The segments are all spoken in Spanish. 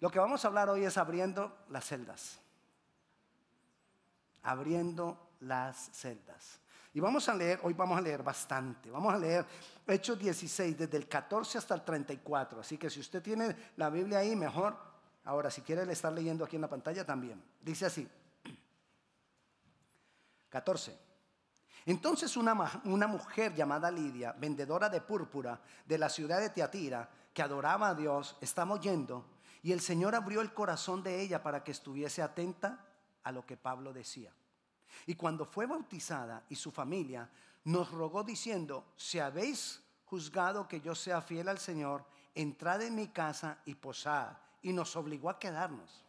Lo que vamos a hablar hoy es abriendo las celdas. Abriendo las celdas. Y vamos a leer, hoy vamos a leer bastante. Vamos a leer Hechos 16, desde el 14 hasta el 34. Así que si usted tiene la Biblia ahí, mejor. Ahora, si quiere estar leyendo aquí en la pantalla también. Dice así. 14. Entonces una, una, mujer llamada Lidia, vendedora de púrpura de la ciudad de Teatira, que adoraba a Dios, estamos yendo y el Señor abrió el corazón de ella para que estuviese atenta a lo que Pablo decía. Y cuando fue bautizada y su familia, nos rogó diciendo, si habéis juzgado que yo sea fiel al Señor, entrad en mi casa y posad. Y nos obligó a quedarnos.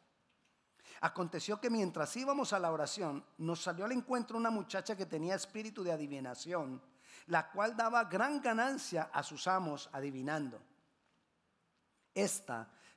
Aconteció que mientras íbamos a la oración, nos salió al encuentro una muchacha que tenía espíritu de adivinación, la cual daba gran ganancia a sus amos adivinando. Esta,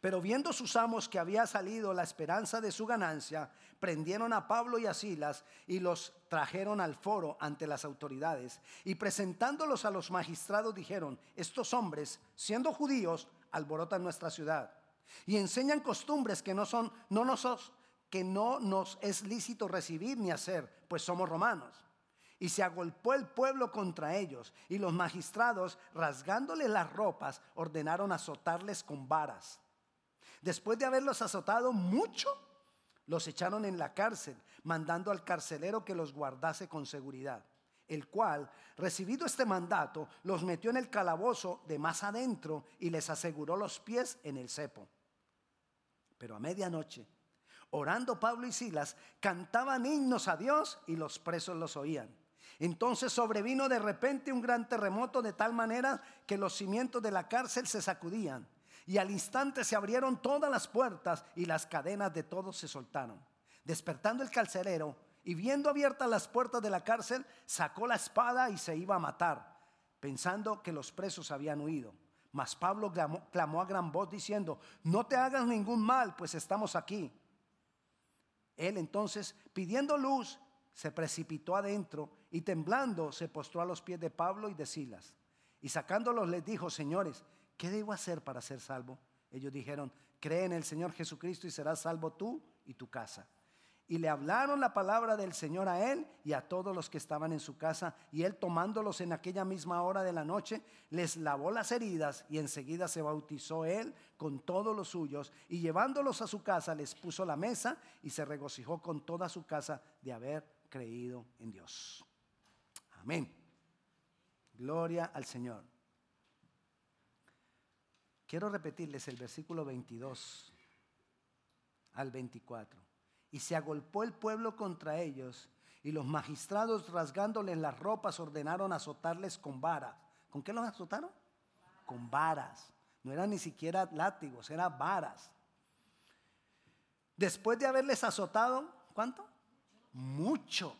Pero viendo sus amos que había salido la esperanza de su ganancia, prendieron a Pablo y a Silas y los trajeron al foro ante las autoridades. Y presentándolos a los magistrados dijeron, estos hombres, siendo judíos, alborotan nuestra ciudad y enseñan costumbres que no son, no nos, que no nos es lícito recibir ni hacer, pues somos romanos. Y se agolpó el pueblo contra ellos, y los magistrados, rasgándole las ropas, ordenaron azotarles con varas. Después de haberlos azotado mucho, los echaron en la cárcel, mandando al carcelero que los guardase con seguridad, el cual, recibido este mandato, los metió en el calabozo de más adentro y les aseguró los pies en el cepo. Pero a medianoche, orando Pablo y Silas, cantaban himnos a Dios y los presos los oían. Entonces sobrevino de repente un gran terremoto de tal manera que los cimientos de la cárcel se sacudían y al instante se abrieron todas las puertas y las cadenas de todos se soltaron. Despertando el carcelero y viendo abiertas las puertas de la cárcel, sacó la espada y se iba a matar, pensando que los presos habían huido. Mas Pablo clamó, clamó a gran voz diciendo, no te hagas ningún mal, pues estamos aquí. Él entonces, pidiendo luz, se precipitó adentro y temblando se postró a los pies de Pablo y de Silas. Y sacándolos les dijo, señores, ¿qué debo hacer para ser salvo? Ellos dijeron, cree en el Señor Jesucristo y serás salvo tú y tu casa. Y le hablaron la palabra del Señor a él y a todos los que estaban en su casa. Y él tomándolos en aquella misma hora de la noche, les lavó las heridas y enseguida se bautizó él con todos los suyos. Y llevándolos a su casa, les puso la mesa y se regocijó con toda su casa de haber creído en Dios. Amén. Gloria al Señor. Quiero repetirles el versículo 22 al 24. Y se agolpó el pueblo contra ellos, y los magistrados rasgándoles las ropas ordenaron azotarles con varas. ¿Con qué los azotaron? Con varas. No eran ni siquiera látigos, eran varas. Después de haberles azotado, ¿cuánto? Mucho.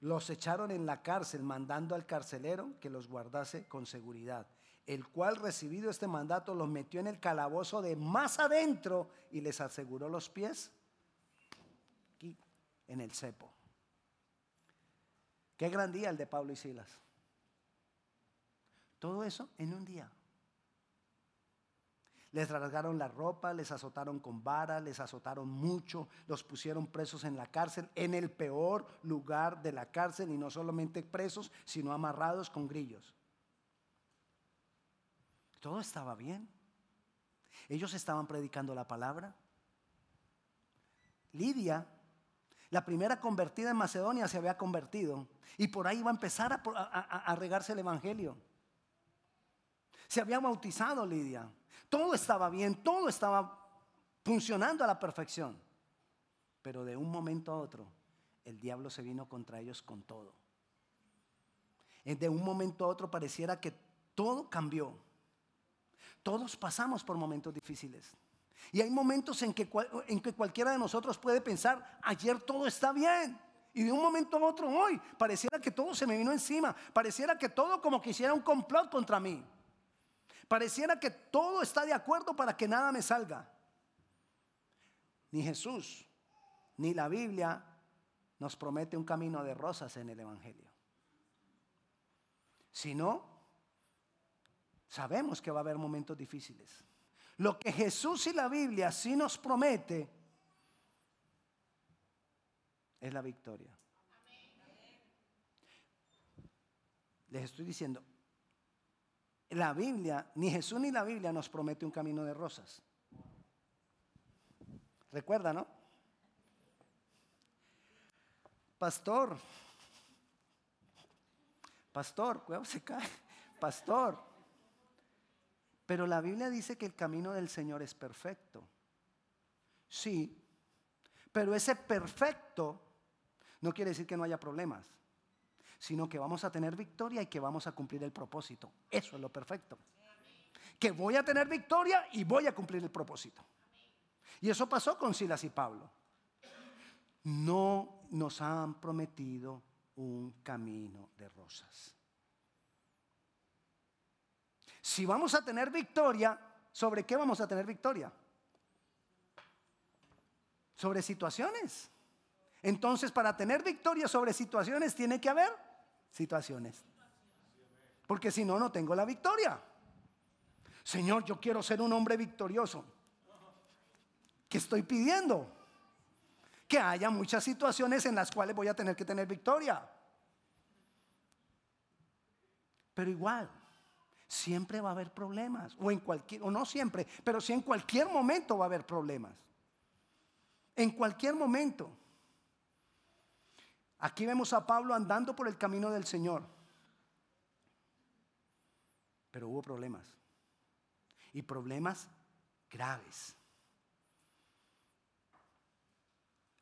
Los echaron en la cárcel, mandando al carcelero que los guardase con seguridad el cual recibido este mandato los metió en el calabozo de más adentro y les aseguró los pies aquí en el cepo. Qué gran día el de Pablo y Silas. Todo eso en un día. Les rasgaron la ropa, les azotaron con vara, les azotaron mucho, los pusieron presos en la cárcel, en el peor lugar de la cárcel, y no solamente presos, sino amarrados con grillos. Todo estaba bien. Ellos estaban predicando la palabra. Lidia, la primera convertida en Macedonia, se había convertido. Y por ahí iba a empezar a, regarse el Evangelio. Se había bautizado Lidia. Todo estaba bien, todo estaba funcionando a la perfección. Pero de un momento a otro, el diablo se vino contra ellos con todo. De un momento a otro pareciera que todo cambió. Todos pasamos por momentos difíciles. Y hay momentos en que, en que cualquiera de nosotros puede pensar, ayer todo está bien Y de un momento a otro hoy, pareciera que todo se me vino encima. Pareciera que todo como que hiciera un complot contra mí. Pareciera que todo está de acuerdo para que nada me salga. Ni Jesús, ni la Biblia nos promete un camino de rosas en el Evangelio. Si no, sabemos que va a haber momentos difíciles. Lo que Jesús y la Biblia sí nos promete es la victoria. Les estoy diciendo, la Biblia, ni Jesús ni la Biblia nos promete un camino de rosas. Recuerda, ¿no? Pastor, pastor, cuidado se cae, pastor. Pero la Biblia dice que el camino del Señor es perfecto. Sí, pero ese perfecto no quiere decir que no haya problemas, sino que vamos a tener victoria y que vamos a cumplir el propósito. Eso es lo perfecto. Que voy a tener victoria y voy a cumplir el propósito. Y eso pasó con Silas y Pablo. No nos han prometido un camino de rosas. Si vamos a tener victoria, ¿sobre qué vamos a tener victoria? Sobre situaciones. Entonces, para tener victoria sobre situaciones, tiene que haber situaciones. Porque si no, no tengo la victoria. Señor, yo quiero ser un hombre victorioso. ¿Qué estoy pidiendo? Que haya muchas situaciones en las cuales voy a tener que tener victoria. Pero igual, siempre va a haber problemas. O en cualquier, o no siempre, pero sí en cualquier momento va a haber problemas. En cualquier momento. Aquí vemos a Pablo andando por el camino del Señor. Pero hubo problemas. Y problemas graves.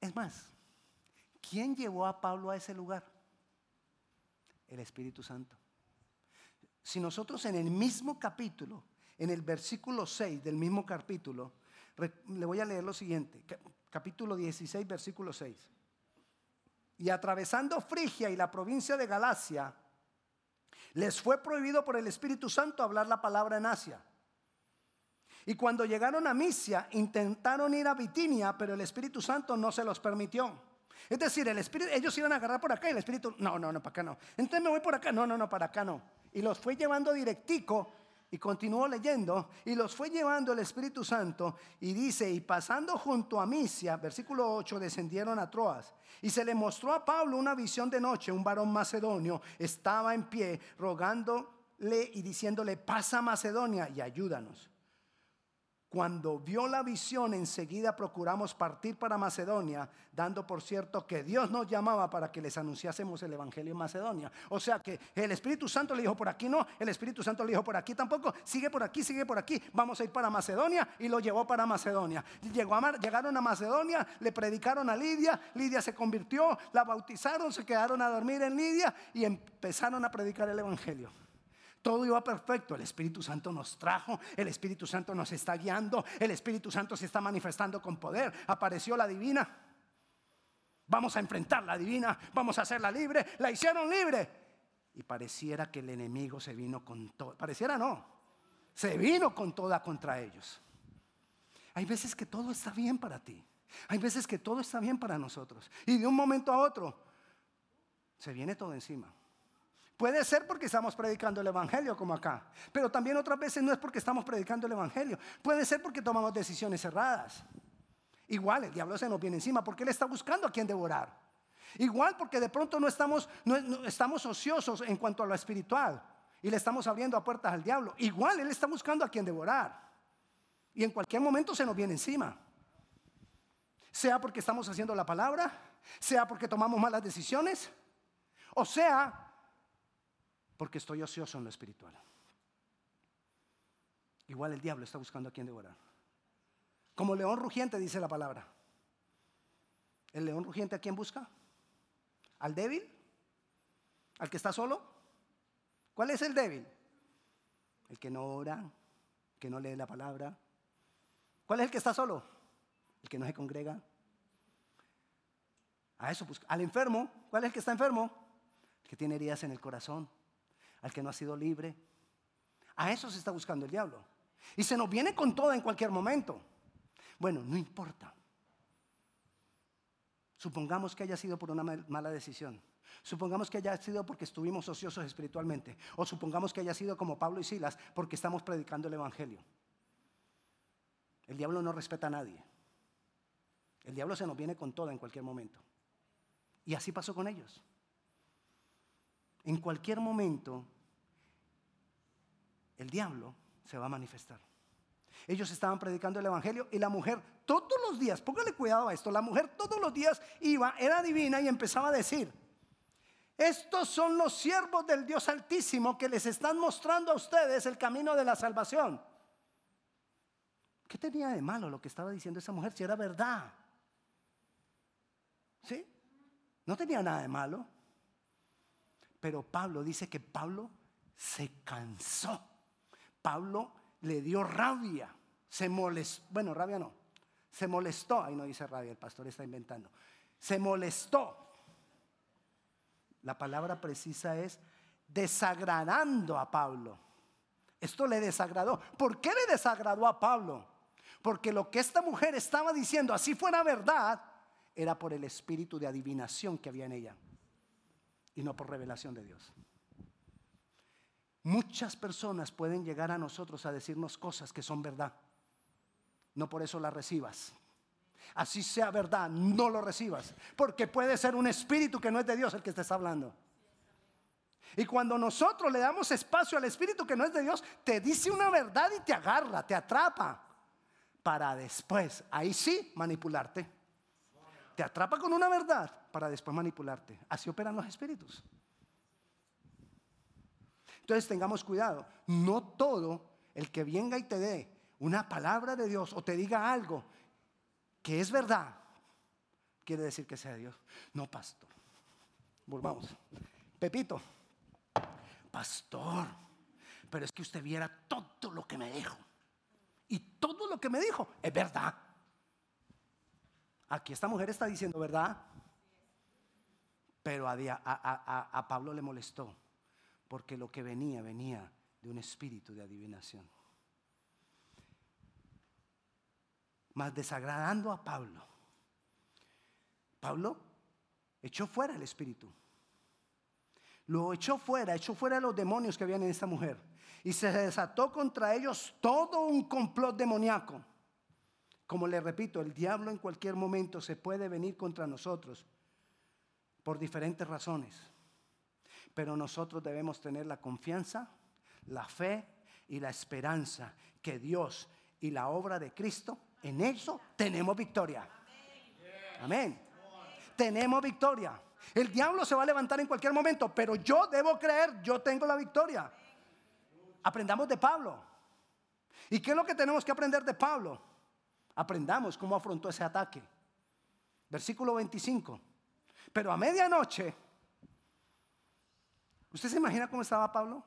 Es más, ¿quién llevó a Pablo a ese lugar? El Espíritu Santo. Si nosotros en el mismo capítulo, en el versículo 6 del mismo capítulo, le voy a leer lo siguiente, capítulo 16, versículo 6 y atravesando Frigia y la provincia de Galacia, les fue prohibido por el Espíritu Santo hablar la palabra en Asia. Y cuando llegaron a Misia, intentaron ir a Bitinia, pero el Espíritu Santo no se los permitió. Es decir, el Espíritu, ellos iban a agarrar por acá y el Espíritu, no, no, no, para acá no. Entonces me voy por acá, no, no, no, para acá no. Y los fue llevando directico y continuó leyendo, y los fue llevando el Espíritu Santo, y dice, y pasando junto a Misia, versículo 8, descendieron a Troas, y se le mostró a Pablo una visión de noche, un varón macedonio estaba en pie, rogándole y diciéndole, pasa Macedonia y ayúdanos. Cuando vio la visión, enseguida procuramos partir para Macedonia, dando por cierto que Dios nos llamaba para que les anunciásemos el Evangelio en Macedonia. O sea que el Espíritu Santo le dijo por aquí no, el Espíritu Santo le dijo por aquí tampoco, sigue por aquí, sigue por aquí, vamos a ir para Macedonia y lo llevó para Macedonia. Llegó llegaron a Macedonia, le predicaron a Lidia, Lidia se convirtió, la bautizaron, se quedaron a dormir en Lidia y empezaron a predicar el Evangelio. Todo iba perfecto. El Espíritu Santo nos trajo, el Espíritu Santo nos está guiando, el Espíritu Santo se está manifestando con poder. Apareció la divina. Vamos a enfrentar la divina, vamos a hacerla libre. La hicieron libre. Y pareciera que el enemigo se vino con todo. Pareciera no. Se vino con toda contra ellos. Hay veces que todo está bien para ti. Hay veces que todo está bien para nosotros. Y de un momento a otro se viene todo encima. Puede ser porque estamos predicando el Evangelio como acá, pero también otras veces no es porque estamos predicando el Evangelio. Puede ser porque tomamos decisiones erradas. Igual el diablo se nos viene encima porque él está buscando a quien devorar. Igual porque de pronto no estamos, no, estamos ociosos en cuanto a lo espiritual y le estamos abriendo a puertas al diablo. Igual él está buscando a quien devorar. Y en cualquier momento se nos viene encima. Sea porque estamos haciendo la palabra, sea porque tomamos malas decisiones, o sea porque estoy ocioso en lo espiritual. Igual el diablo está buscando a quien devorar. Como león rugiente dice la palabra. ¿El león rugiente a quién busca? ¿Al débil? ¿Al que está solo? ¿Cuál es el débil? El que no ora, que no lee la palabra. ¿Cuál es el que está solo? El que no se congrega. A eso busca. Al enfermo, ¿cuál es el que está enfermo? El que tiene heridas en el corazón, al que no ha sido libre. A eso se está buscando el diablo. Y se nos viene con todo en cualquier momento. Bueno, no importa. Supongamos que haya sido por una mala decisión. Supongamos que haya sido porque estuvimos ociosos espiritualmente. O supongamos que haya sido como Pablo y Silas porque estamos predicando el Evangelio. El diablo no respeta a nadie. El diablo se nos viene con todo en cualquier momento. Y así pasó con ellos. En cualquier momento, el diablo se va a manifestar. Ellos estaban predicando el Evangelio y la mujer todos los días, póngale cuidado a esto, la mujer todos los días iba, era divina y empezaba a decir, estos son los siervos del Dios Altísimo que les están mostrando a ustedes el camino de la salvación. ¿Qué tenía de malo lo que estaba diciendo esa mujer si era verdad? ¿Sí? No tenía nada de malo. Pero Pablo dice que Pablo se cansó. Pablo le dio rabia. Se molestó. Bueno, rabia no. Se molestó. Ahí no dice rabia, el pastor está inventando. Se molestó. La palabra precisa es desagradando a Pablo. Esto le desagradó. ¿Por qué le desagradó a Pablo? Porque lo que esta mujer estaba diciendo, así fuera verdad, era por el espíritu de adivinación que había en ella y no por revelación de Dios. Muchas personas pueden llegar a nosotros a decirnos cosas que son verdad. No por eso las recibas. Así sea verdad, no lo recibas. Porque puede ser un espíritu que no es de Dios el que te está hablando. Y cuando nosotros le damos espacio al espíritu que no es de Dios, te dice una verdad y te agarra, te atrapa. Para después, ahí sí, manipularte. Te atrapa con una verdad para después manipularte. Así operan los espíritus. Entonces tengamos cuidado. No todo el que venga y te dé una palabra de Dios o te diga algo que es verdad, quiere decir que sea Dios. No, pastor. Volvamos. Pepito, pastor, pero es que usted viera todo lo que me dijo. Y todo lo que me dijo es verdad. Aquí esta mujer está diciendo verdad, pero a, a, Pablo le molestó, porque lo que venía venía de un espíritu de adivinación. Más desagradando a Pablo. Pablo echó fuera el espíritu. Lo echó fuera, echó fuera los demonios que habían en esta mujer. Y se desató contra ellos todo un complot demoníaco. Como le repito, el diablo en cualquier momento se puede venir contra nosotros por diferentes razones. Pero nosotros debemos tener la confianza, la fe y la esperanza que Dios y la obra de Cristo, en eso tenemos victoria. Amén. Tenemos victoria. El diablo se va a levantar en cualquier momento, pero yo debo creer, yo tengo la victoria. Aprendamos de Pablo. ¿Y qué es lo que tenemos que aprender de Pablo? Aprendamos cómo afrontó ese ataque. Versículo 25. Pero a medianoche, ¿usted se imagina cómo estaba Pablo?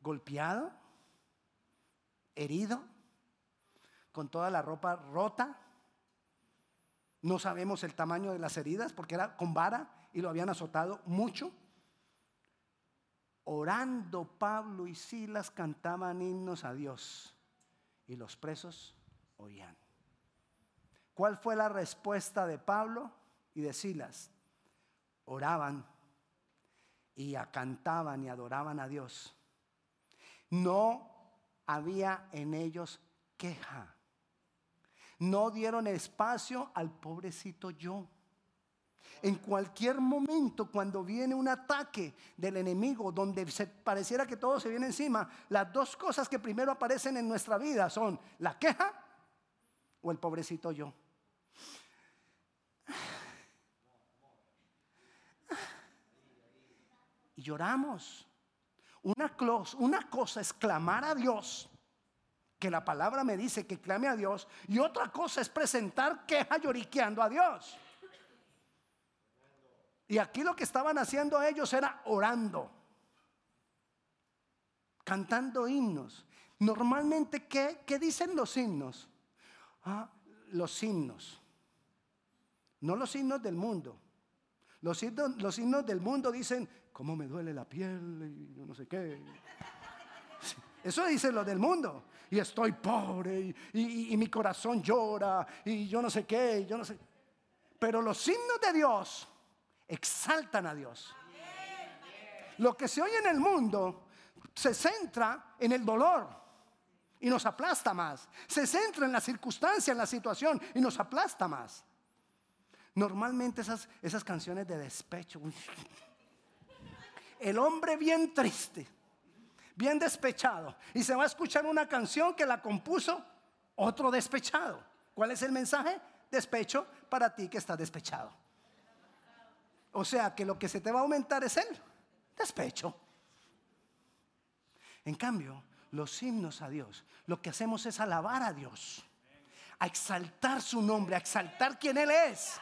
Golpeado, herido, con toda la ropa rota. No sabemos el tamaño de las heridas porque era con vara y lo habían azotado mucho. Orando Pablo y Silas cantaban himnos a Dios y los presos oían. ¿Cuál fue la respuesta de Pablo y de Silas? Oraban y cantaban y adoraban a Dios. No había en ellos queja. No dieron espacio al pobrecito yo. En cualquier momento, cuando viene un ataque del enemigo, donde se pareciera que todo se viene encima, las dos cosas que primero aparecen en nuestra vida son la queja o el pobrecito yo. Y lloramos. Una, cosa es clamar a Dios, que la palabra me dice que clame a Dios, y otra cosa es presentar queja lloriqueando a Dios. Y aquí lo que estaban haciendo ellos era orando, cantando himnos. Normalmente, ¿qué, dicen los himnos? Ah, los himnos. No los himnos del mundo. Los himnos del mundo dicen, ¿cómo me duele la piel? Y yo no sé qué. Eso dicen los del mundo. Y estoy pobre y, y mi corazón llora y yo no sé qué, yo no sé. Pero los himnos de Dios exaltan a Dios. Lo que se oye en el mundo se centra en el dolor y nos aplasta más. Se centra en la circunstancia, en la situación y nos aplasta más. Normalmente esas, esas canciones de despecho. El hombre bien triste, bien despechado. Y se va a escuchar una canción que la compuso otro despechado. ¿Cuál es el mensaje? Despecho para ti que estás despechado. O sea que lo que se te va a aumentar es el despecho. En cambio, los himnos a Dios, lo que hacemos es alabar a Dios, a exaltar su nombre, a exaltar quién Él es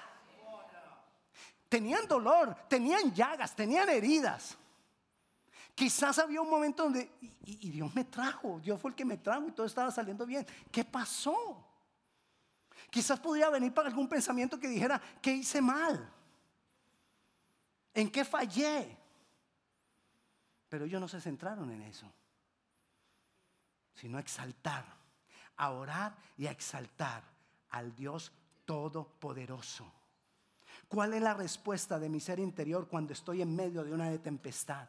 tenían dolor, tenían llagas, tenían heridas. Quizás había un momento donde, y, Dios me trajo, Dios fue el que me trajo y todo estaba saliendo bien. ¿Qué pasó? Quizás podría venir para algún pensamiento que dijera, ¿qué hice mal? ¿En qué fallé? Pero ellos no se centraron en eso, sino a exaltar, a orar y a exaltar al Dios Todopoderoso. ¿Cuál es la respuesta de mi ser interior cuando estoy en medio de una tempestad?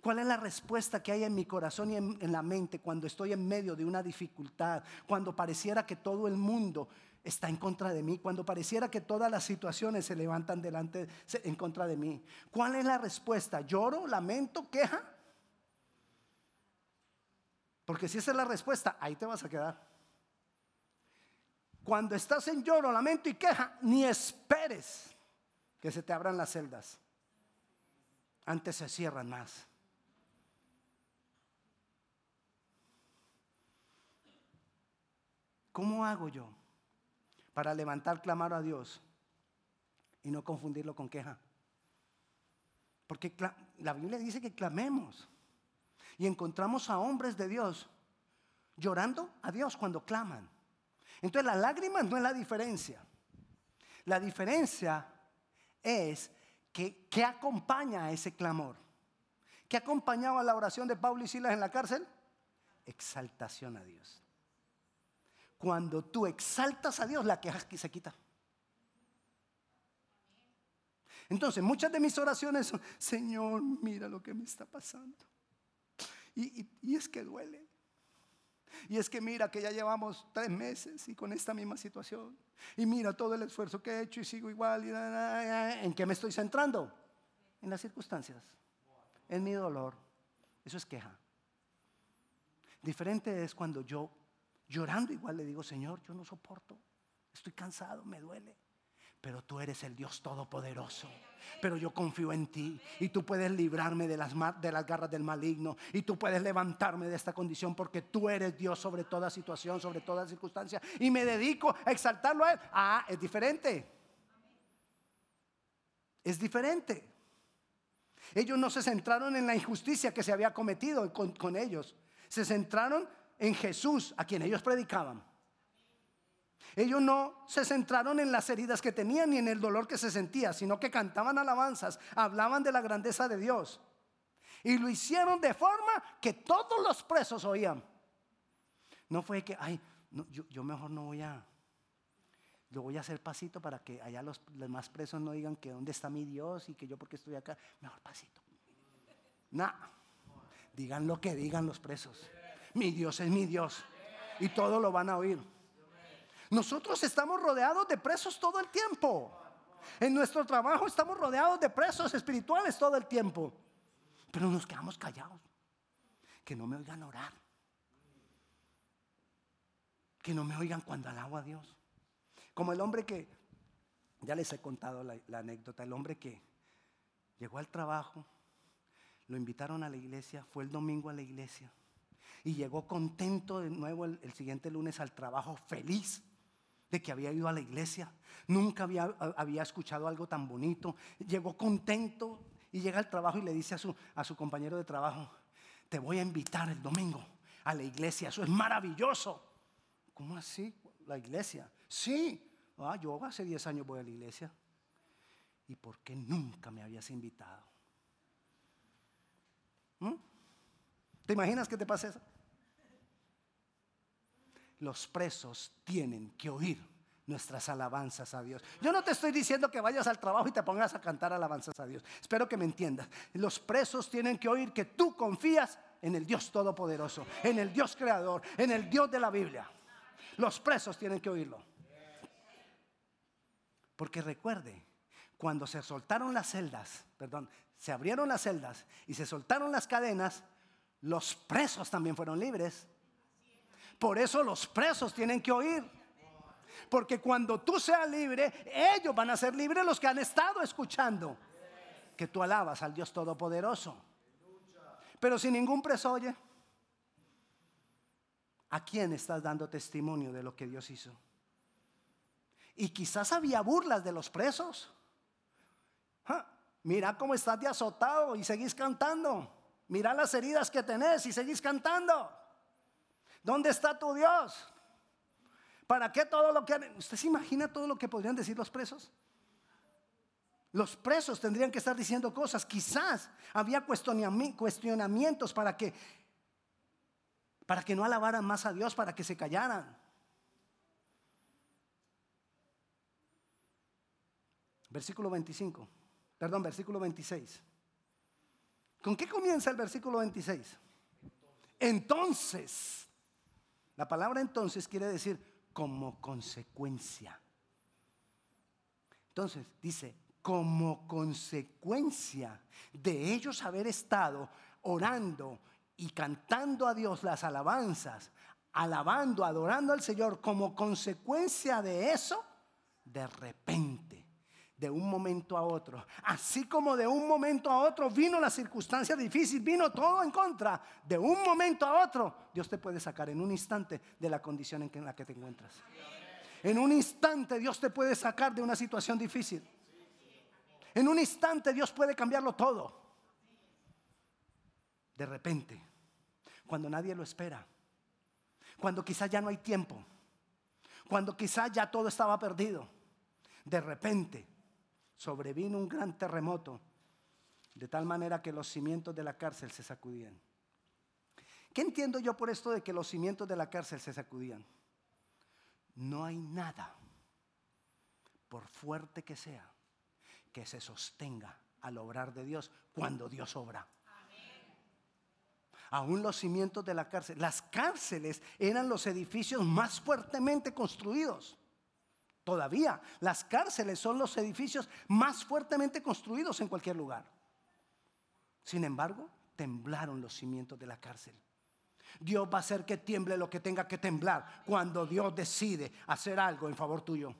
¿Cuál es la respuesta que hay en mi corazón y en, la mente cuando estoy en medio de una dificultad? Cuando pareciera que todo el mundo está en contra de mí, cuando pareciera que todas las situaciones se levantan delante en contra de mí. ¿Cuál es la respuesta? ¿Lloro, lamento, queja? Porque si esa es la respuesta, ahí te vas a quedar. Cuando estás en lloro, lamento y queja, ni esperes que se te abran las celdas. Antes se cierran más. ¿Cómo hago yo para levantar clamar a Dios y no confundirlo con queja? Porque la Biblia dice que clamemos y encontramos a hombres de Dios llorando a Dios cuando claman. Entonces las lágrimas no es la diferencia. La diferencia es que ¿qué acompaña a ese clamor? ¿Qué acompañaba la oración de Pablo y Silas en la cárcel? Exaltación a Dios. Cuando tú exaltas a Dios, la queja se quita. Entonces, muchas de mis oraciones son, Señor, mira lo que me está pasando. y es que duele. Y es que mira que ya llevamos tres meses y con esta misma situación. Y mira todo el esfuerzo que he hecho y sigo igual. ¿En qué me estoy centrando? En las circunstancias, en mi dolor. Eso es queja. Diferente es cuando yo, llorando igual, le digo, Señor, yo no soporto. Estoy cansado, me duele pero tú eres el Dios todopoderoso. Pero yo confío en ti y tú puedes librarme de las, de las garras del maligno y tú puedes levantarme de esta condición porque tú eres Dios sobre toda situación, sobre toda circunstancia y me dedico a exaltarlo a Él. Ah, es diferente. Es diferente. Ellos no se centraron en la injusticia que se había cometido con, con ellos. Se centraron en Jesús, a quien ellos predicaban. Ellos no se centraron en las heridas que tenían ni en el dolor que se sentía, sino que cantaban alabanzas, hablaban de la grandeza de Dios. Y lo hicieron de forma que todos los presos oían. No fue que, ay, yo, mejor no voy a, yo voy a hacer pasito para que allá los, demás presos no digan que dónde está mi Dios y que yo porque estoy acá. Mejor pasito. No, digan lo que digan los presos. Mi Dios es mi Dios. Y todo lo van a oír. Nosotros estamos rodeados de presos todo el tiempo. En nuestro trabajo estamos rodeados de presos espirituales todo el tiempo. Pero nos quedamos callados. Que no me oigan orar. Que no me oigan cuando alabo a Dios. Como el hombre que, ya les he contado la, anécdota, el hombre que llegó al trabajo, lo invitaron a la iglesia, fue el domingo a la iglesia y llegó contento de nuevo el siguiente lunes al trabajo, feliz de que había ido a la iglesia. Nunca había, había escuchado algo tan bonito. Llegó contento y llega al trabajo y le dice a su, a su compañero de trabajo, te voy a invitar el domingo a la iglesia. Eso es maravilloso. ¿Cómo así? La iglesia. Sí. Ah, yo hace 10 años voy a la iglesia. ¿Y por qué nunca me habías invitado? ¿Mm? ¿Te imaginas que te pasa eso? Los presos tienen que oír nuestras alabanzas a Dios. Yo no te estoy diciendo que vayas al trabajo y te pongas a cantar alabanzas a Dios. Espero que me entiendas. Los presos tienen que oír que tú confías en el Dios Todopoderoso, en el Dios Creador, en el Dios de la Biblia. Los presos tienen que oírlo. Porque recuerde, cuando se soltaron las celdas, perdón, se abrieron las celdas y se soltaron las cadenas, los presos también fueron libres. Por eso los presos tienen que oír. Porque cuando tú seas libre, ellos van a ser libres los que han estado escuchando que tú alabas al Dios Todopoderoso. Pero si ningún preso oye, ¿a quién estás dando testimonio de lo que Dios hizo? Y quizás había burlas de los presos. Mira cómo estás de azotado y seguís cantando. Mira las heridas que tenés y seguís cantando. ¿Dónde está tu Dios? ¿Para qué todo lo que... ¿Usted se imagina todo lo que podrían decir los presos? Los presos tendrían que estar diciendo cosas. Quizás había cuestionamientos para que, para que no alabaran más a Dios, para que se callaran. Versículo 25. Perdón, versículo 26. ¿Con qué comienza el versículo 26? Entonces, la palabra entonces quiere decir como consecuencia. Entonces dice, como consecuencia de ellos haber estado orando y cantando a Dios las alabanzas, alabando, adorando al Señor, como consecuencia de eso, de repente, de un momento a otro, así como de un momento a otro vino la circunstancia difícil, vino todo en contra, de un momento a otro, Dios te puede sacar en un instante de la condición en la que te encuentras. En un instante Dios te puede sacar de una situación difícil. En un instante Dios puede cambiarlo todo. De repente, cuando nadie lo espera, cuando quizás ya no hay tiempo, cuando quizás ya todo estaba perdido, de repente sobrevino un gran terremoto, de tal manera que los cimientos de la cárcel se sacudían. ¿Qué entiendo yo por esto de que los cimientos de la cárcel se sacudían? No hay nada, por fuerte que sea, que se sostenga al obrar de Dios cuando Dios obra. Aún los cimientos de la cárcel. Las cárceles eran los edificios más fuertemente construidos. Todavía las cárceles son los edificios más fuertemente construidos en cualquier lugar. Sin embargo, temblaron los cimientos de la cárcel. Dios va a hacer que tiemble lo que tenga que temblar cuando Dios decide hacer algo en favor tuyo.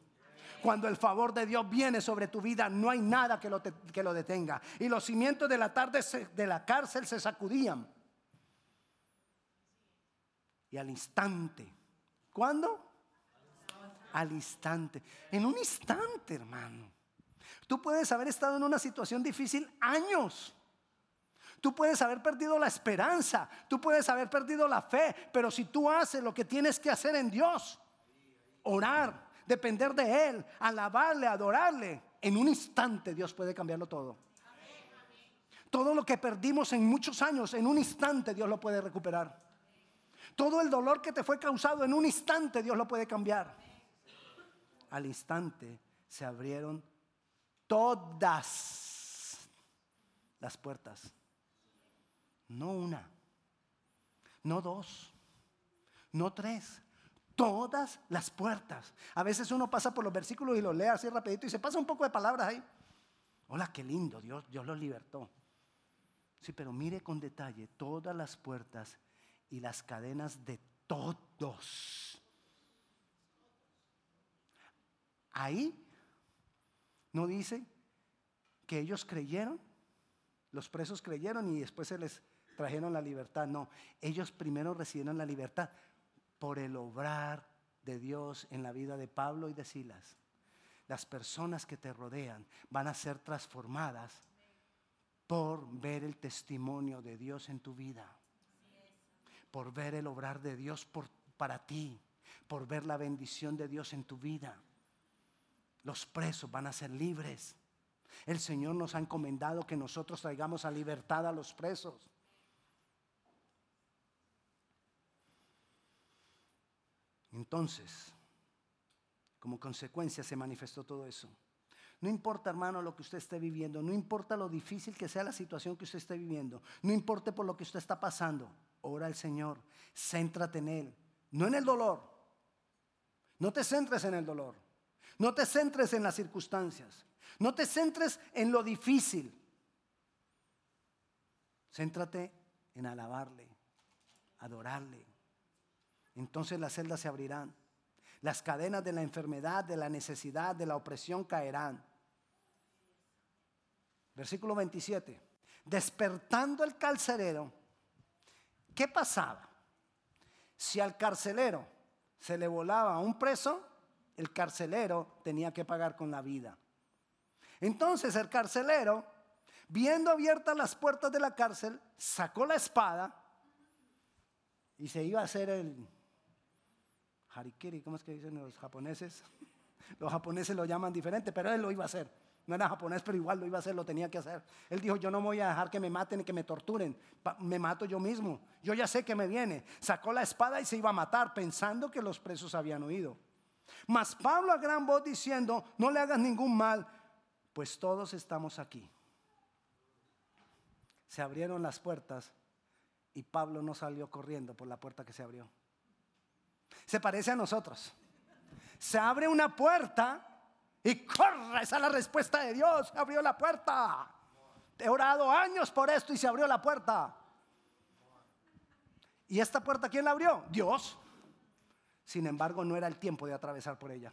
Cuando el favor de Dios viene sobre tu vida, no hay nada que lo, que lo detenga. Y los cimientos de la tarde de la cárcel se sacudían. Y al instante, ¿cuándo? Al instante. En un instante, hermano. Tú puedes haber estado en una situación difícil años. Tú puedes haber perdido la esperanza, tú puedes haber perdido la fe, pero si tú haces lo que tienes que hacer en Dios, orar, depender de Él, alabarle, adorarle, en un instante Dios puede cambiarlo todo. Todo lo que perdimos en muchos años, en un instante Dios lo puede recuperar. Todo el dolor que te fue causado, en un instante Dios lo puede cambiar. Al instante se abrieron todas las puertas. No una, no dos, no tres, todas las puertas. A veces uno pasa por los versículos y los lee así rapidito y se pasa un poco de palabras ahí. Hola, qué lindo, Dios, Dios los libertó. Sí, pero mire con detalle todas las puertas y las cadenas de todos. Ahí no dice que ellos creyeron, los presos creyeron y después se les trajeron la libertad. No, ellos primero recibieron la libertad por el obrar de Dios en la vida de Pablo y de Silas. Las personas que te rodean van a ser transformadas por ver el testimonio de Dios en tu vida, por ver el obrar de Dios para ti, por ver la bendición de Dios en tu vida. Los presos van a ser libres. El Señor nos ha encomendado que nosotros traigamos a libertad a los presos. Entonces, como consecuencia se manifestó todo eso. No importa, hermano, lo que usted esté viviendo, no importa lo difícil que sea la situación que usted esté viviendo, no importa por lo que usted está pasando, ora al Señor, céntrate en Él, no en el dolor. No te centres en el dolor, no te centres en las circunstancias, no te centres en lo difícil. Céntrate en alabarle, adorarle. Entonces las celdas se abrirán. Las cadenas de la enfermedad, de la necesidad, de la opresión caerán. Versículo 27. Despertando el carcelero, ¿qué pasaba? Si al carcelero se le volaba a un preso, el carcelero tenía que pagar con la vida. Entonces el carcelero, viendo abiertas las puertas de la cárcel, sacó la espada y se iba a hacer el harikiri, ¿cómo es que dicen los japoneses? Los japoneses lo llaman diferente, pero él lo iba a hacer. No era japonés, pero igual lo iba a hacer, lo tenía que hacer. Él dijo, yo no voy a dejar que me maten y que me torturen. Me mato yo mismo. Yo ya sé que me viene. Sacó la espada y se iba a matar pensando que los presos habían oído. Mas Pablo a gran voz diciendo, no le hagas ningún mal, pues todos estamos aquí. Se abrieron las puertas y Pablo no salió corriendo por la puerta que se abrió. Se parece a nosotros. Se abre una puerta y corra, esa es la respuesta de Dios. Se abrió la puerta. He orado años por esto y se abrió la puerta. ¿Y esta puerta quién la abrió? Dios. Sin embargo, no era el tiempo de atravesar por ella.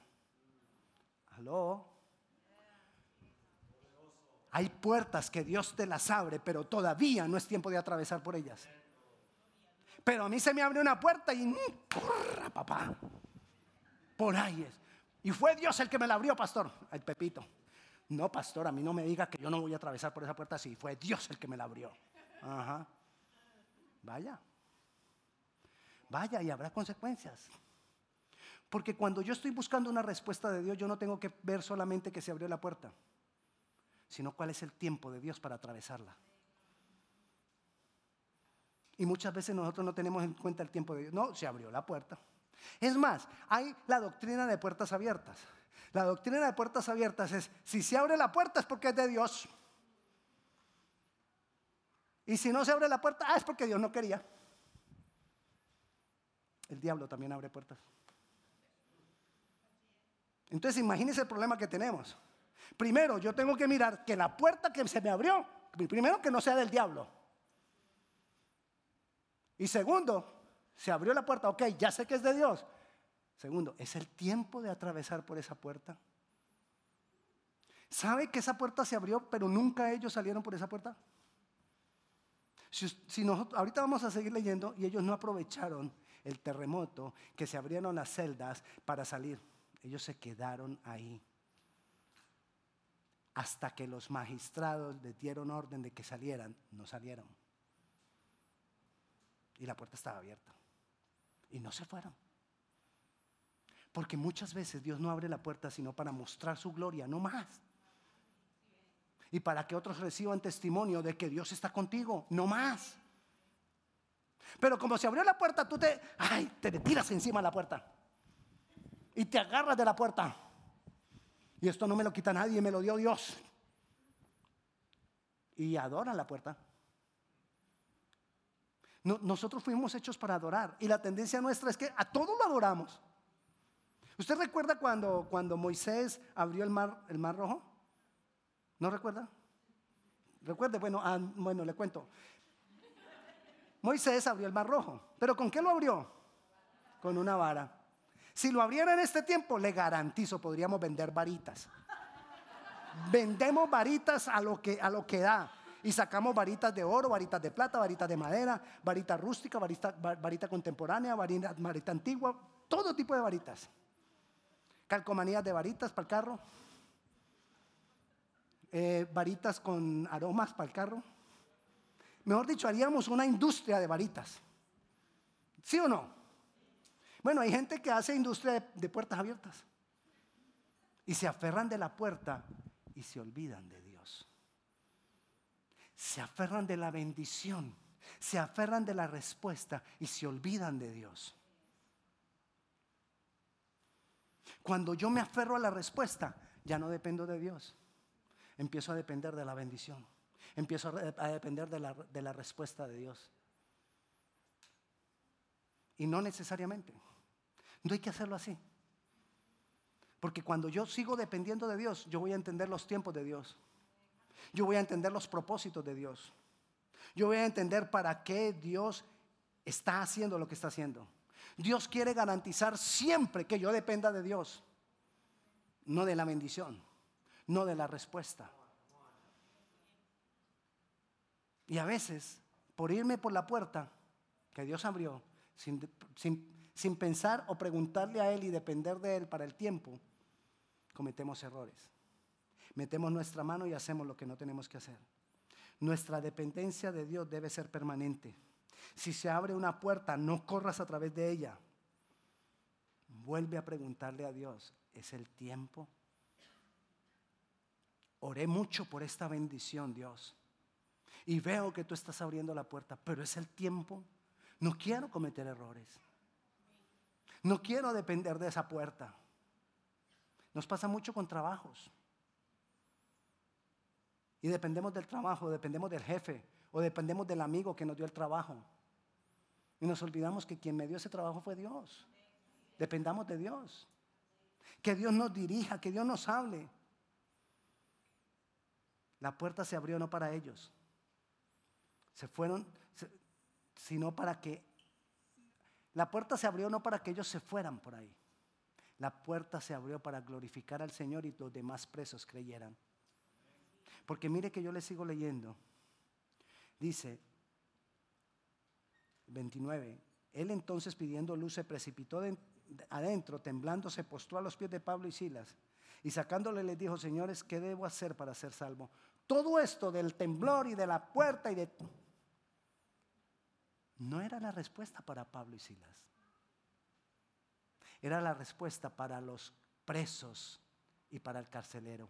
Aló. Hay puertas que Dios te las abre, pero todavía no es tiempo de atravesar por ellas. Pero a mí se me abre una puerta y corra, papá. Por ahí es. Y fue Dios el que me la abrió, pastor. Ay, Pepito. No, pastor, a mí no me diga que yo no voy a atravesar por esa puerta Sí, Fue Dios el que me la abrió. Ajá. Vaya. Vaya y habrá consecuencias. Porque cuando yo estoy buscando una respuesta de Dios, yo no tengo que ver solamente que se abrió la puerta sino cuál es el tiempo de Dios para atravesarla. Y muchas veces nosotros no tenemos en cuenta el tiempo de Dios. No, se abrió la puerta. Es más, hay la doctrina de puertas abiertas. La doctrina de puertas abiertas es, si se abre la puerta es porque es de Dios. Y si no se abre la puerta, ah, es porque Dios no quería. El diablo también abre puertas. Entonces imagínense el problema que tenemos. Primero, yo tengo que mirar que la puerta que se me abrió, primero que no sea del diablo. Y segundo, se abrió la puerta, ok, ya sé que es de Dios. Segundo, ¿es el tiempo de atravesar por esa puerta? ¿Sabe que esa puerta se abrió, pero nunca ellos salieron por esa puerta? Si, nosotros, ahorita vamos a seguir leyendo y ellos no aprovecharon el terremoto que se abrieron las celdas para salir. Ellos se quedaron ahí hasta que los magistrados les dieron orden de que salieran, no salieron. Y la puerta estaba abierta. Y no se fueron. Porque muchas veces Dios no abre la puerta sino para mostrar su gloria, no más. Y para que otros reciban testimonio de que Dios está contigo, no más. Pero como se abrió la puerta, tú te, ay, te tiras encima de la puerta. Y te agarras de la puerta. Y esto no me lo quita nadie, me lo dio Dios. Y adoran la puerta. nosotros fuimos hechos para adorar. Y la tendencia nuestra es que a todos lo adoramos. ¿Usted recuerda cuando, cuando Moisés abrió el mar, el mar rojo? ¿No recuerda? Recuerde, bueno, ah, bueno, le cuento. Moisés abrió el mar rojo. ¿Pero con qué lo abrió? Con una vara. Si lo abriera en este tiempo, le garantizo, podríamos vender varitas. Vendemos varitas a lo que, a lo que da. Y sacamos varitas de oro, varitas de plata, varitas de madera, varita rústica, varita, varita contemporánea, varita, varita antigua, todo tipo de varitas. Calcomanías de varitas para el carro. Eh, varitas con aromas para el carro. Mejor dicho, haríamos una industria de varitas. ¿Sí o no? Bueno, hay gente que hace industria de, puertas abiertas. y se aferran de la puerta y se olvidan de Dios. Se aferran de la bendición, se aferran de la respuesta y se olvidan de Dios. Cuando yo me aferro a la respuesta, ya no dependo de Dios. Empiezo a depender de la bendición. Empiezo a depender de la, respuesta de Dios. Y no necesariamente. No hay que hacerlo así. Porque cuando yo sigo dependiendo de Dios, yo voy a entender los tiempos de Dios. Yo voy a entender los propósitos de Dios. Yo voy a entender para qué Dios está haciendo lo que está haciendo. Dios quiere garantizar siempre que yo dependa de Dios, no de la bendición, no de la respuesta. Y a veces, por irme por la puerta que Dios abrió, sin, sin pensar o preguntarle a Él y depender de Él para el tiempo, cometemos errores. Metemos nuestra mano y hacemos lo que no tenemos que hacer. Nuestra dependencia de Dios debe ser permanente. Si se abre una puerta, no corras a través de ella. Vuelve a preguntarle a Dios, ¿es el tiempo? Oré mucho por esta bendición, Dios. Y veo que tú estás abriendo la puerta, pero es el tiempo. No quiero cometer errores. No quiero depender de esa puerta. Nos pasa mucho con trabajos. Y dependemos del trabajo, dependemos del jefe o dependemos del amigo que nos dio el trabajo. Y nos olvidamos que quien me dio ese trabajo fue Dios. Dependamos de Dios. Que Dios nos dirija, que Dios nos hable. La puerta se abrió no para ellos. Se fueron, sino para que la puerta se abrió no para que ellos se fueran por ahí. La puerta se abrió para glorificar al Señor y los demás presos creyeran. Porque mire que yo le sigo leyendo. Dice 29. Él entonces pidiendo luz se precipitó adentro, temblando, se postró a los pies de Pablo y Silas. Y sacándole les dijo, señores, ¿qué debo hacer para ser salvo? Todo esto del temblor y de la puerta y de no era la respuesta para Pablo y Silas. Era la respuesta para los presos y para el carcelero.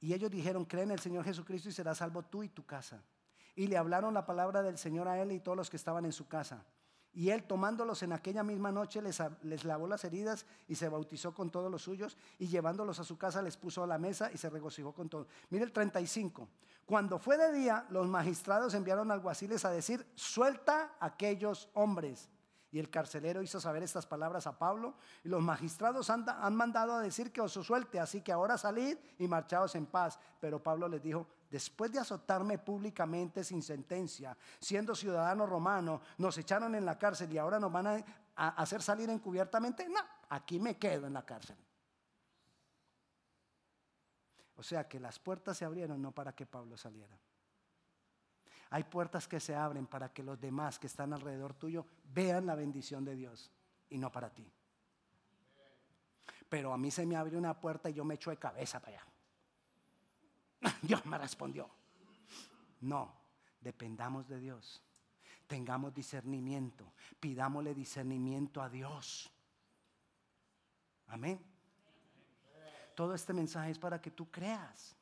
Y ellos dijeron, cree en el Señor Jesucristo y serás salvo tú y tu casa. Y le hablaron la palabra del Señor a él y todos los que estaban en su casa. Y él tomándolos en aquella misma noche les, les, lavó las heridas y se bautizó con todos los suyos y llevándolos a su casa les puso a la mesa y se regocijó con todos. Mire el 35. Cuando fue de día, los magistrados enviaron alguaciles a decir, suelta aquellos hombres. Y el carcelero hizo saber estas palabras a Pablo. Y los magistrados han, han mandado a decir que os suelte, así que ahora salid y marchaos en paz. Pero Pablo les dijo, después de azotarme públicamente sin sentencia, siendo ciudadano romano, nos echaron en la cárcel y ahora nos van a, hacer salir encubiertamente. No, aquí me quedo en la cárcel. O sea que las puertas se abrieron no para que Pablo saliera. Hay puertas que se abren para que los demás que están alrededor tuyo vean la bendición de Dios y no para ti. Pero a mí se me abrió una puerta y yo me echo de cabeza para allá. Dios me respondió. No, dependamos de Dios. Tengamos discernimiento. Pidámosle discernimiento a Dios. Amén. Todo este mensaje es para que tú creas,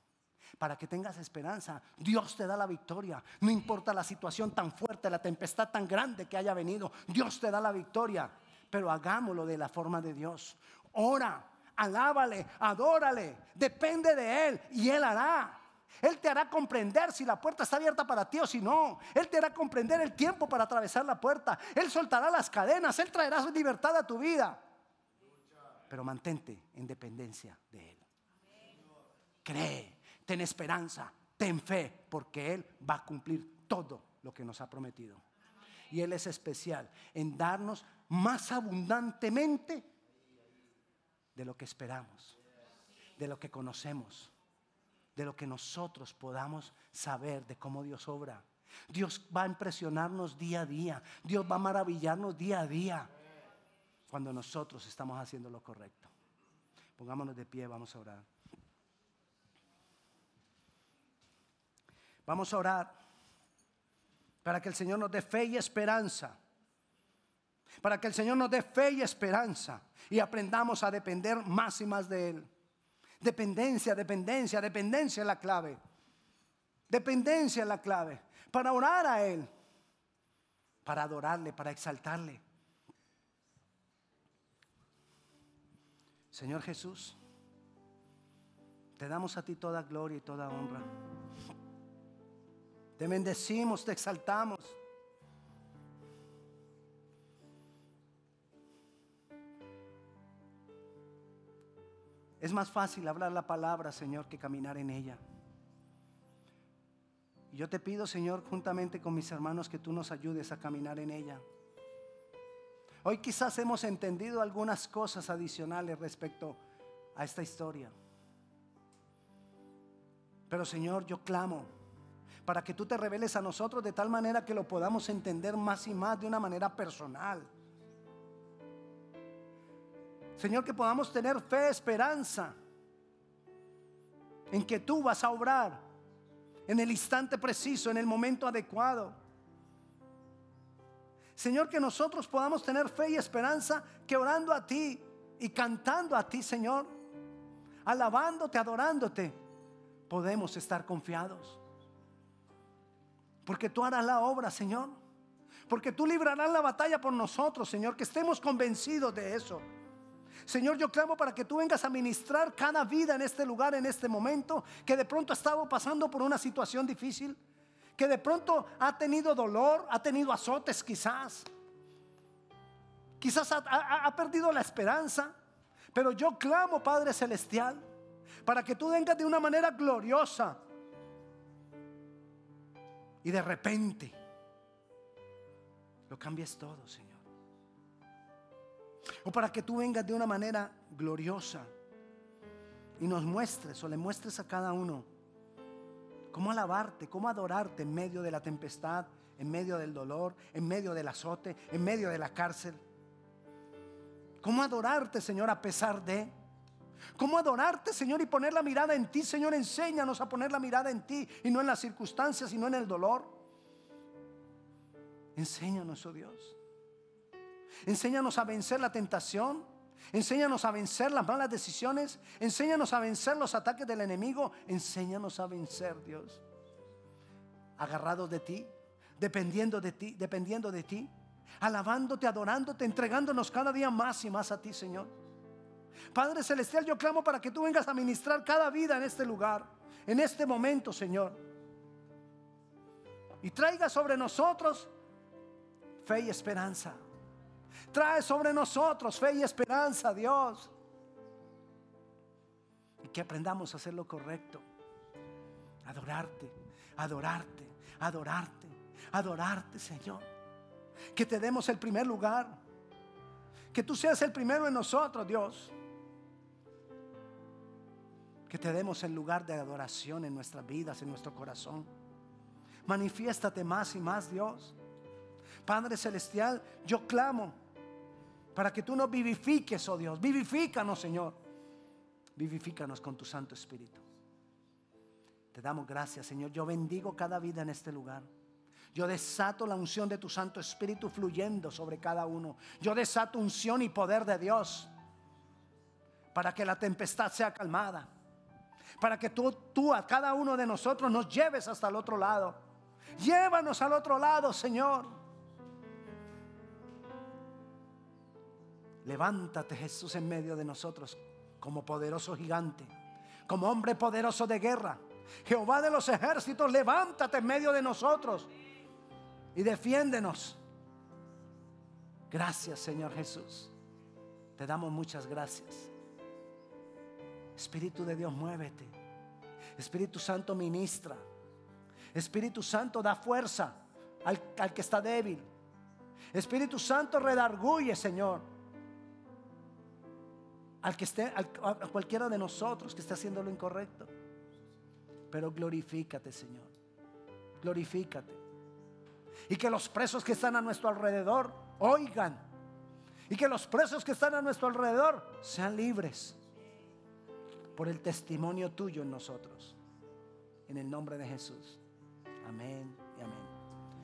para que tengas esperanza. Dios te da la victoria. No importa la situación tan fuerte, la tempestad tan grande que haya venido. Dios te da la victoria. Pero hagámoslo de la forma de Dios. Ora, alábale, adórale, depende de Él y Él hará. Él te hará comprender si la puerta está abierta para ti o si no. Él te hará comprender el tiempo para atravesar la puerta. Él soltará las cadenas. Él traerá su libertad a tu vida. Pero mantente en dependencia de Él. Cree, ten esperanza, ten fe, porque Él va a cumplir todo lo que nos ha prometido. Y Él es especial en darnos más abundantemente de lo que esperamos, de lo que conocemos, de lo que nosotros podamos saber de cómo Dios obra. Dios va a impresionarnos día a día. Dios va a maravillarnos día a día cuando nosotros estamos haciendo lo correcto. Pongámonos de pie, vamos a orar. Vamos a orar para que el Señor nos dé fe y esperanza Para que el Señor nos dé fe y esperanza y aprendamos a depender más y más de Él. Dependencia, dependencia, dependencia es la clave. Dependencia es la clave. Para orar a Él, para adorarle, para exaltarle. Señor Jesús, te damos a ti toda gloria y toda honra. Te bendecimos, te exaltamos. Es más fácil hablar la palabra, Señor, que caminar en ella. Y yo te pido, Señor, juntamente con mis hermanos, que tú nos ayudes a caminar en ella. Hoy quizás hemos entendido algunas cosas adicionales respecto a esta historia. Pero Señor, yo clamo para que tú te reveles a nosotros de tal manera que lo podamos entender más y más de una manera personal. Señor, que podamos tener fe, esperanza en que tú vas a obrar en el instante preciso, en el momento adecuado. Señor, que nosotros podamos tener fe y esperanza que orando a ti y cantando a ti, Señor, alabándote, adorándote, podemos estar confiados. Porque tú harás la obra, Señor. Porque tú librarás la batalla por nosotros, Señor, que estemos convencidos de eso. Señor, yo clamo para que tú vengas a ministrar cada vida en este lugar, en este momento, que de pronto ha estado pasando por una situación difícil, que de pronto ha tenido dolor, ha tenido azotes quizás, quizás ha, perdido la esperanza, pero yo clamo, Padre Celestial, para que tú vengas de una manera gloriosa y de repente lo cambies todo, Señor. O para que tú vengas de una manera gloriosa y nos muestres o le muestres a cada uno cómo alabarte, cómo adorarte en medio de la tempestad, en medio del dolor, en medio del azote, en medio de la cárcel. Cómo adorarte, Señor, a pesar de... Cómo adorarte, Señor, y poner la mirada en ti, Señor. Enséñanos a poner la mirada en ti y no en las circunstancias, sino en el dolor. Enséñanos, oh Dios. Enséñanos a vencer la tentación. Enséñanos a vencer las malas decisiones. Enséñanos a vencer los ataques del enemigo. Enséñanos a vencer, Dios. Agarrados de ti, dependiendo de ti, dependiendo de ti, alabándote, adorándote, entregándonos cada día más y más a ti, Señor. Padre Celestial, yo clamo para que tú vengas a ministrar cada vida en este lugar, en este momento, Señor. Y traiga sobre nosotros fe y esperanza. Trae sobre nosotros fe y esperanza, Dios. Y que aprendamos a hacer lo correcto. Adorarte, adorarte, adorarte, adorarte, Señor. Que te demos el primer lugar. Que tú seas el primero en nosotros, Dios. Que te demos el lugar de adoración en nuestras vidas, en nuestro corazón. Manifiéstate más y más, Dios. Padre Celestial, yo clamo para que tú nos vivifiques, oh Dios. Vivifícanos, Señor. Vivifícanos con tu Santo Espíritu. Te damos gracias, Señor. Yo bendigo cada vida en este lugar. Yo desato la unción de tu Santo Espíritu fluyendo sobre cada uno. Yo desato unción y poder de Dios para que la tempestad sea calmada. Para que tú, tú a cada uno de nosotros nos lleves hasta el otro lado. Llévanos al otro lado, Señor. Levántate Jesús en medio de nosotros como poderoso gigante, como hombre poderoso de guerra. Jehová de los ejércitos, levántate en medio de nosotros y defiéndenos. Gracias Señor Jesús. Te damos muchas gracias. Espíritu de Dios, muévete. Espíritu Santo ministra. Espíritu Santo da fuerza al, al que está débil. Espíritu Santo redarguye, Señor al que esté, a cualquiera de nosotros que esté haciendo lo incorrecto. Pero glorifícate, Señor. Glorifícate. Y que los presos que están a nuestro alrededor oigan. Y que los presos que están a nuestro alrededor sean libres por el testimonio tuyo en nosotros. En el nombre de Jesús. Amén y amén.